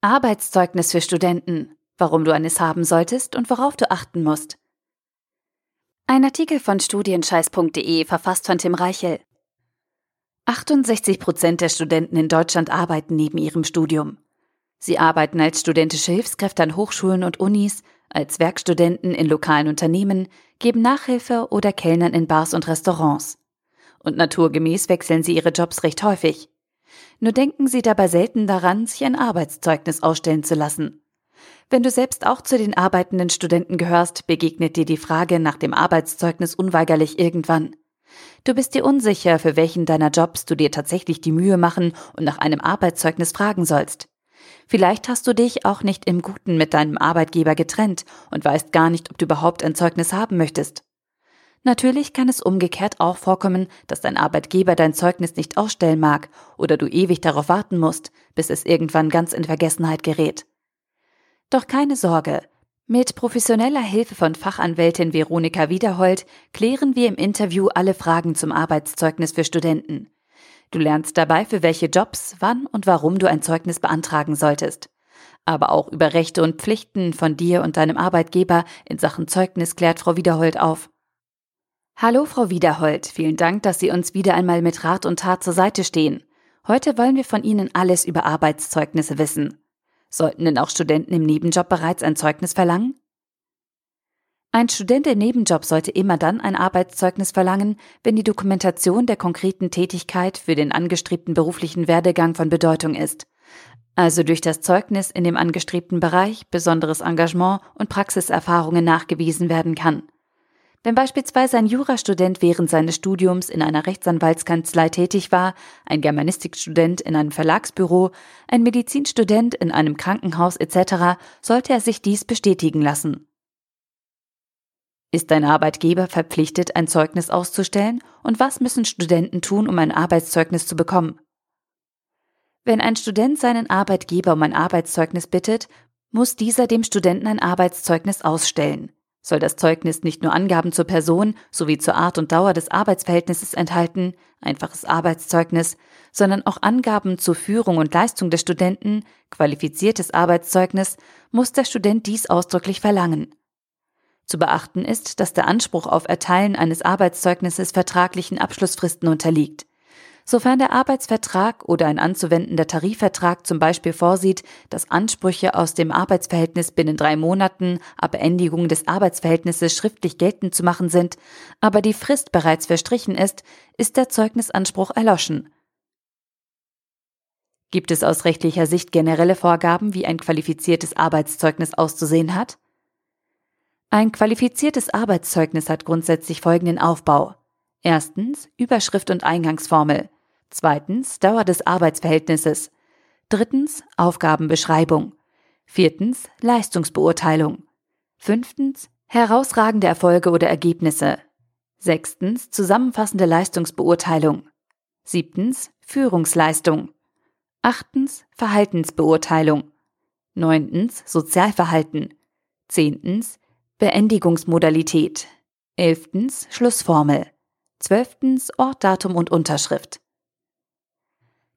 Arbeitszeugnis für Studenten. Warum du eines haben solltest und worauf du achten musst. Ein Artikel von studienscheiß.de verfasst von Tim Reichel. 68 Prozent der Studenten in Deutschland arbeiten neben ihrem Studium. Sie arbeiten als studentische Hilfskräfte an Hochschulen und Unis, als Werkstudenten in lokalen Unternehmen, geben Nachhilfe oder Kellnern in Bars und Restaurants. Und naturgemäß wechseln sie ihre Jobs recht häufig. Nur denken Sie dabei selten daran, sich ein Arbeitszeugnis ausstellen zu lassen. Wenn du selbst auch zu den arbeitenden Studenten gehörst, begegnet dir die Frage nach dem Arbeitszeugnis unweigerlich irgendwann. Du bist dir unsicher, für welchen deiner Jobs du dir tatsächlich die Mühe machen und nach einem Arbeitszeugnis fragen sollst. Vielleicht hast du dich auch nicht im Guten mit deinem Arbeitgeber getrennt und weißt gar nicht, ob du überhaupt ein Zeugnis haben möchtest. Natürlich kann es umgekehrt auch vorkommen, dass dein Arbeitgeber dein Zeugnis nicht ausstellen mag oder du ewig darauf warten musst, bis es irgendwann ganz in Vergessenheit gerät. Doch keine Sorge. Mit professioneller Hilfe von Fachanwältin Veronika Wiederhold klären wir im Interview alle Fragen zum Arbeitszeugnis für Studenten. Du lernst dabei, für welche Jobs, wann und warum du ein Zeugnis beantragen solltest. Aber auch über Rechte und Pflichten von dir und deinem Arbeitgeber in Sachen Zeugnis klärt Frau Wiederhold auf. Hallo, Frau Wiederhold. Vielen Dank, dass Sie uns wieder einmal mit Rat und Tat zur Seite stehen. Heute wollen wir von Ihnen alles über Arbeitszeugnisse wissen. Sollten denn auch Studenten im Nebenjob bereits ein Zeugnis verlangen? Ein Student im Nebenjob sollte immer dann ein Arbeitszeugnis verlangen, wenn die Dokumentation der konkreten Tätigkeit für den angestrebten beruflichen Werdegang von Bedeutung ist. Also durch das Zeugnis in dem angestrebten Bereich besonderes Engagement und Praxiserfahrungen nachgewiesen werden kann. Wenn beispielsweise ein Jurastudent während seines Studiums in einer Rechtsanwaltskanzlei tätig war, ein Germanistikstudent in einem Verlagsbüro, ein Medizinstudent in einem Krankenhaus etc., sollte er sich dies bestätigen lassen. Ist ein Arbeitgeber verpflichtet, ein Zeugnis auszustellen und was müssen Studenten tun, um ein Arbeitszeugnis zu bekommen? Wenn ein Student seinen Arbeitgeber um ein Arbeitszeugnis bittet, muss dieser dem Studenten ein Arbeitszeugnis ausstellen soll das Zeugnis nicht nur Angaben zur Person sowie zur Art und Dauer des Arbeitsverhältnisses enthalten, einfaches Arbeitszeugnis, sondern auch Angaben zur Führung und Leistung des Studenten, qualifiziertes Arbeitszeugnis, muss der Student dies ausdrücklich verlangen. Zu beachten ist, dass der Anspruch auf Erteilen eines Arbeitszeugnisses vertraglichen Abschlussfristen unterliegt. Sofern der Arbeitsvertrag oder ein anzuwendender Tarifvertrag zum Beispiel vorsieht, dass Ansprüche aus dem Arbeitsverhältnis binnen drei Monaten ab Beendigung des Arbeitsverhältnisses schriftlich geltend zu machen sind, aber die Frist bereits verstrichen ist, ist der Zeugnisanspruch erloschen. Gibt es aus rechtlicher Sicht generelle Vorgaben, wie ein qualifiziertes Arbeitszeugnis auszusehen hat? Ein qualifiziertes Arbeitszeugnis hat grundsätzlich folgenden Aufbau. Erstens Überschrift und Eingangsformel. Zweitens Dauer des Arbeitsverhältnisses. Drittens Aufgabenbeschreibung. Viertens Leistungsbeurteilung. Fünftens herausragende Erfolge oder Ergebnisse. Sechstens zusammenfassende Leistungsbeurteilung. Siebtens Führungsleistung. Achtens Verhaltensbeurteilung. Neuntens Sozialverhalten. Zehntens Beendigungsmodalität. Elftens Schlussformel. Zwölftens Ort, Datum und Unterschrift.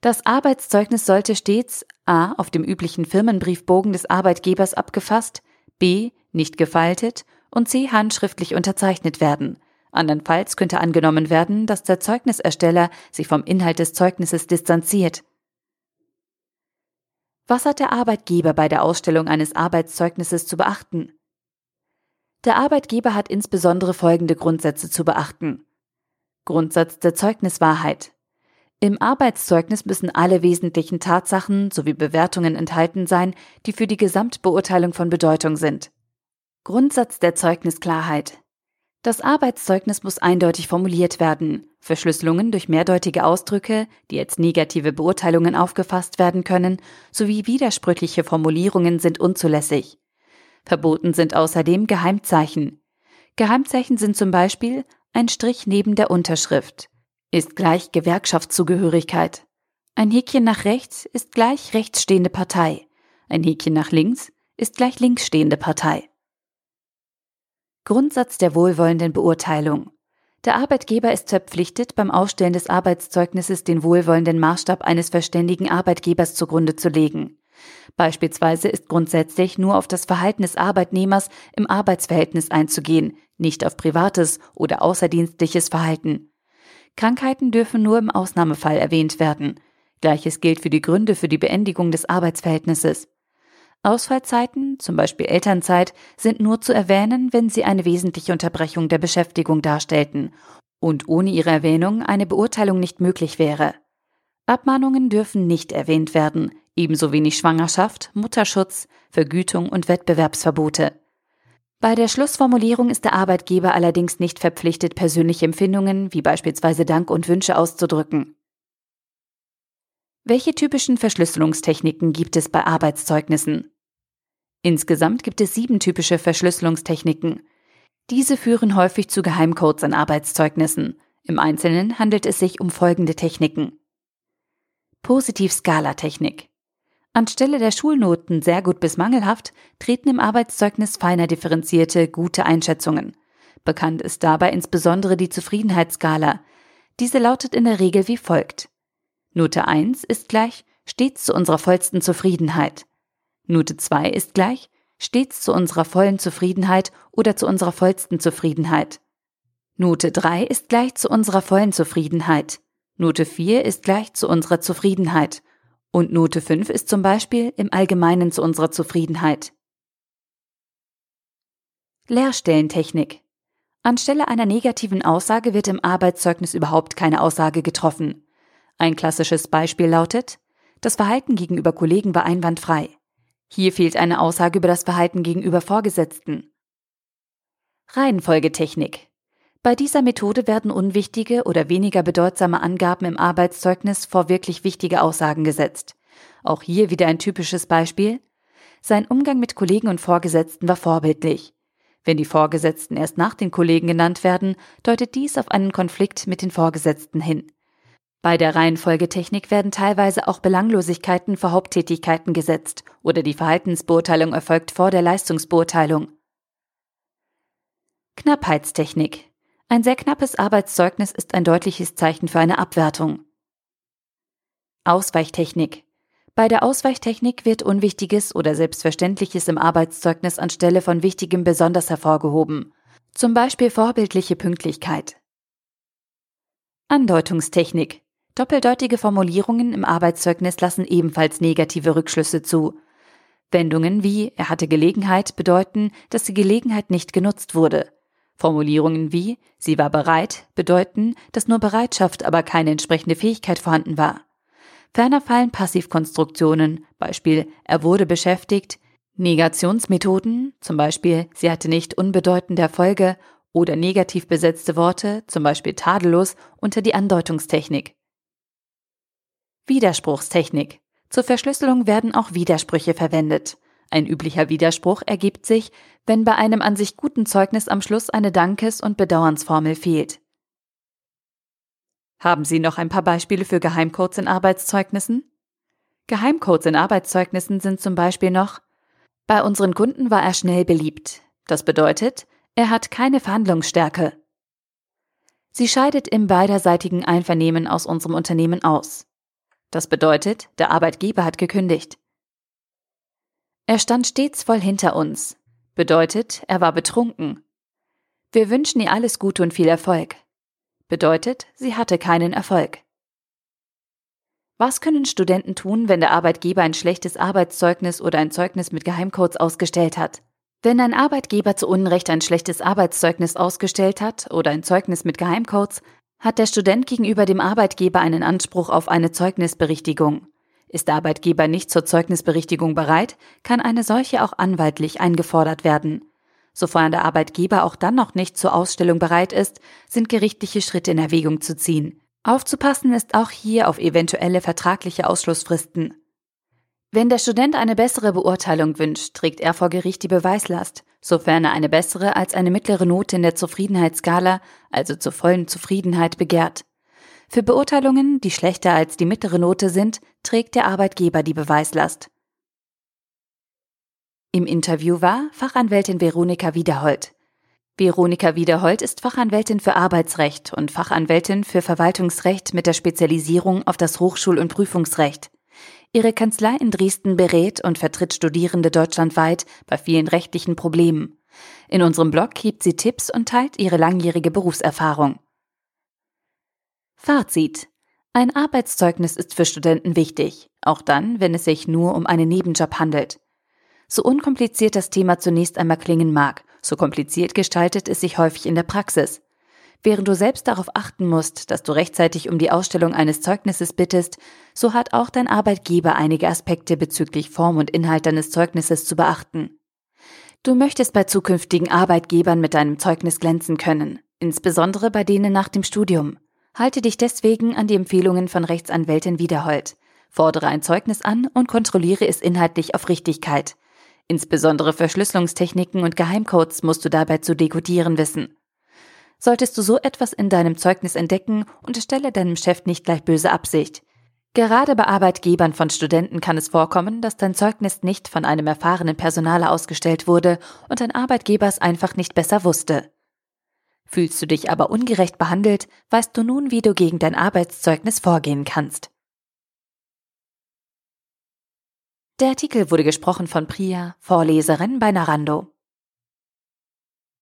Das Arbeitszeugnis sollte stets a. auf dem üblichen Firmenbriefbogen des Arbeitgebers abgefasst, b. nicht gefaltet und c. handschriftlich unterzeichnet werden. Andernfalls könnte angenommen werden, dass der Zeugnisersteller sich vom Inhalt des Zeugnisses distanziert. Was hat der Arbeitgeber bei der Ausstellung eines Arbeitszeugnisses zu beachten? Der Arbeitgeber hat insbesondere folgende Grundsätze zu beachten. Grundsatz der Zeugniswahrheit. Im Arbeitszeugnis müssen alle wesentlichen Tatsachen sowie Bewertungen enthalten sein, die für die Gesamtbeurteilung von Bedeutung sind. Grundsatz der Zeugnisklarheit. Das Arbeitszeugnis muss eindeutig formuliert werden. Verschlüsselungen durch mehrdeutige Ausdrücke, die als negative Beurteilungen aufgefasst werden können, sowie widersprüchliche Formulierungen sind unzulässig. Verboten sind außerdem Geheimzeichen. Geheimzeichen sind zum Beispiel ein Strich neben der Unterschrift, ist gleich Gewerkschaftszugehörigkeit. Ein Häkchen nach rechts ist gleich rechtsstehende Partei. Ein Häkchen nach links ist gleich linksstehende Partei. Grundsatz der wohlwollenden Beurteilung. Der Arbeitgeber ist verpflichtet, beim Ausstellen des Arbeitszeugnisses den wohlwollenden Maßstab eines verständigen Arbeitgebers zugrunde zu legen. Beispielsweise ist grundsätzlich nur auf das Verhalten des Arbeitnehmers im Arbeitsverhältnis einzugehen, nicht auf privates oder außerdienstliches Verhalten. Krankheiten dürfen nur im Ausnahmefall erwähnt werden. Gleiches gilt für die Gründe für die Beendigung des Arbeitsverhältnisses. Ausfallzeiten, zum Beispiel Elternzeit, sind nur zu erwähnen, wenn sie eine wesentliche Unterbrechung der Beschäftigung darstellten und ohne ihre Erwähnung eine Beurteilung nicht möglich wäre. Abmahnungen dürfen nicht erwähnt werden, ebenso wenig Schwangerschaft, Mutterschutz, Vergütung und Wettbewerbsverbote. Bei der Schlussformulierung ist der Arbeitgeber allerdings nicht verpflichtet, persönliche Empfindungen wie beispielsweise Dank und Wünsche auszudrücken. Welche typischen Verschlüsselungstechniken gibt es bei Arbeitszeugnissen? Insgesamt gibt es sieben typische Verschlüsselungstechniken. Diese führen häufig zu Geheimcodes an Arbeitszeugnissen. Im Einzelnen handelt es sich um folgende Techniken. Positiv-Skala-Technik. Anstelle der Schulnoten sehr gut bis mangelhaft treten im Arbeitszeugnis feiner differenzierte, gute Einschätzungen. Bekannt ist dabei insbesondere die Zufriedenheitsskala. Diese lautet in der Regel wie folgt. Note 1 ist gleich stets zu unserer vollsten Zufriedenheit. Note 2 ist gleich stets zu unserer vollen Zufriedenheit oder zu unserer vollsten Zufriedenheit. Note 3 ist gleich zu unserer vollen Zufriedenheit. Note 4 ist gleich zu unserer Zufriedenheit. Und Note 5 ist zum Beispiel im Allgemeinen zu unserer Zufriedenheit. Leerstellentechnik. Anstelle einer negativen Aussage wird im Arbeitszeugnis überhaupt keine Aussage getroffen. Ein klassisches Beispiel lautet, das Verhalten gegenüber Kollegen war einwandfrei. Hier fehlt eine Aussage über das Verhalten gegenüber Vorgesetzten. Reihenfolgetechnik. Bei dieser Methode werden unwichtige oder weniger bedeutsame Angaben im Arbeitszeugnis vor wirklich wichtige Aussagen gesetzt. Auch hier wieder ein typisches Beispiel. Sein Umgang mit Kollegen und Vorgesetzten war vorbildlich. Wenn die Vorgesetzten erst nach den Kollegen genannt werden, deutet dies auf einen Konflikt mit den Vorgesetzten hin. Bei der Reihenfolgetechnik werden teilweise auch Belanglosigkeiten vor Haupttätigkeiten gesetzt oder die Verhaltensbeurteilung erfolgt vor der Leistungsbeurteilung. Knappheitstechnik ein sehr knappes Arbeitszeugnis ist ein deutliches Zeichen für eine Abwertung. Ausweichtechnik. Bei der Ausweichtechnik wird Unwichtiges oder Selbstverständliches im Arbeitszeugnis anstelle von Wichtigem besonders hervorgehoben. Zum Beispiel vorbildliche Pünktlichkeit. Andeutungstechnik. Doppeldeutige Formulierungen im Arbeitszeugnis lassen ebenfalls negative Rückschlüsse zu. Wendungen wie er hatte Gelegenheit bedeuten, dass die Gelegenheit nicht genutzt wurde. Formulierungen wie sie war bereit bedeuten, dass nur Bereitschaft, aber keine entsprechende Fähigkeit vorhanden war. Ferner fallen Passivkonstruktionen, Beispiel er wurde beschäftigt, Negationsmethoden, zum Beispiel sie hatte nicht unbedeutende Erfolge oder negativ besetzte Worte, zum Beispiel tadellos, unter die Andeutungstechnik. Widerspruchstechnik. Zur Verschlüsselung werden auch Widersprüche verwendet. Ein üblicher Widerspruch ergibt sich, wenn bei einem an sich guten Zeugnis am Schluss eine Dankes- und Bedauernsformel fehlt. Haben Sie noch ein paar Beispiele für Geheimcodes in Arbeitszeugnissen? Geheimcodes in Arbeitszeugnissen sind zum Beispiel noch Bei unseren Kunden war er schnell beliebt. Das bedeutet, er hat keine Verhandlungsstärke. Sie scheidet im beiderseitigen Einvernehmen aus unserem Unternehmen aus. Das bedeutet, der Arbeitgeber hat gekündigt. Er stand stets voll hinter uns. Bedeutet, er war betrunken. Wir wünschen ihr alles Gute und viel Erfolg. Bedeutet, sie hatte keinen Erfolg. Was können Studenten tun, wenn der Arbeitgeber ein schlechtes Arbeitszeugnis oder ein Zeugnis mit Geheimcodes ausgestellt hat? Wenn ein Arbeitgeber zu Unrecht ein schlechtes Arbeitszeugnis ausgestellt hat oder ein Zeugnis mit Geheimcodes, hat der Student gegenüber dem Arbeitgeber einen Anspruch auf eine Zeugnisberichtigung. Ist der Arbeitgeber nicht zur Zeugnisberichtigung bereit, kann eine solche auch anwaltlich eingefordert werden. Sofern der Arbeitgeber auch dann noch nicht zur Ausstellung bereit ist, sind gerichtliche Schritte in Erwägung zu ziehen. Aufzupassen ist auch hier auf eventuelle vertragliche Ausschlussfristen. Wenn der Student eine bessere Beurteilung wünscht, trägt er vor Gericht die Beweislast, sofern er eine bessere als eine mittlere Note in der Zufriedenheitsskala, also zur vollen Zufriedenheit, begehrt. Für Beurteilungen, die schlechter als die mittlere Note sind, trägt der Arbeitgeber die Beweislast. Im Interview war Fachanwältin Veronika Wiederhold. Veronika Wiederhold ist Fachanwältin für Arbeitsrecht und Fachanwältin für Verwaltungsrecht mit der Spezialisierung auf das Hochschul- und Prüfungsrecht. Ihre Kanzlei in Dresden berät und vertritt Studierende deutschlandweit bei vielen rechtlichen Problemen. In unserem Blog gibt sie Tipps und teilt ihre langjährige Berufserfahrung. Fazit. Ein Arbeitszeugnis ist für Studenten wichtig, auch dann, wenn es sich nur um einen Nebenjob handelt. So unkompliziert das Thema zunächst einmal klingen mag, so kompliziert gestaltet es sich häufig in der Praxis. Während du selbst darauf achten musst, dass du rechtzeitig um die Ausstellung eines Zeugnisses bittest, so hat auch dein Arbeitgeber einige Aspekte bezüglich Form und Inhalt deines Zeugnisses zu beachten. Du möchtest bei zukünftigen Arbeitgebern mit deinem Zeugnis glänzen können, insbesondere bei denen nach dem Studium. Halte dich deswegen an die Empfehlungen von Rechtsanwältin Wiederhold. Fordere ein Zeugnis an und kontrolliere es inhaltlich auf Richtigkeit. Insbesondere Verschlüsselungstechniken und Geheimcodes musst du dabei zu dekodieren wissen. Solltest du so etwas in deinem Zeugnis entdecken, unterstelle deinem Chef nicht gleich böse Absicht. Gerade bei Arbeitgebern von Studenten kann es vorkommen, dass dein Zeugnis nicht von einem erfahrenen Personaler ausgestellt wurde und dein Arbeitgeber es einfach nicht besser wusste. Fühlst du dich aber ungerecht behandelt, weißt du nun, wie du gegen dein Arbeitszeugnis vorgehen kannst. Der Artikel wurde gesprochen von Priya, Vorleserin bei Narando.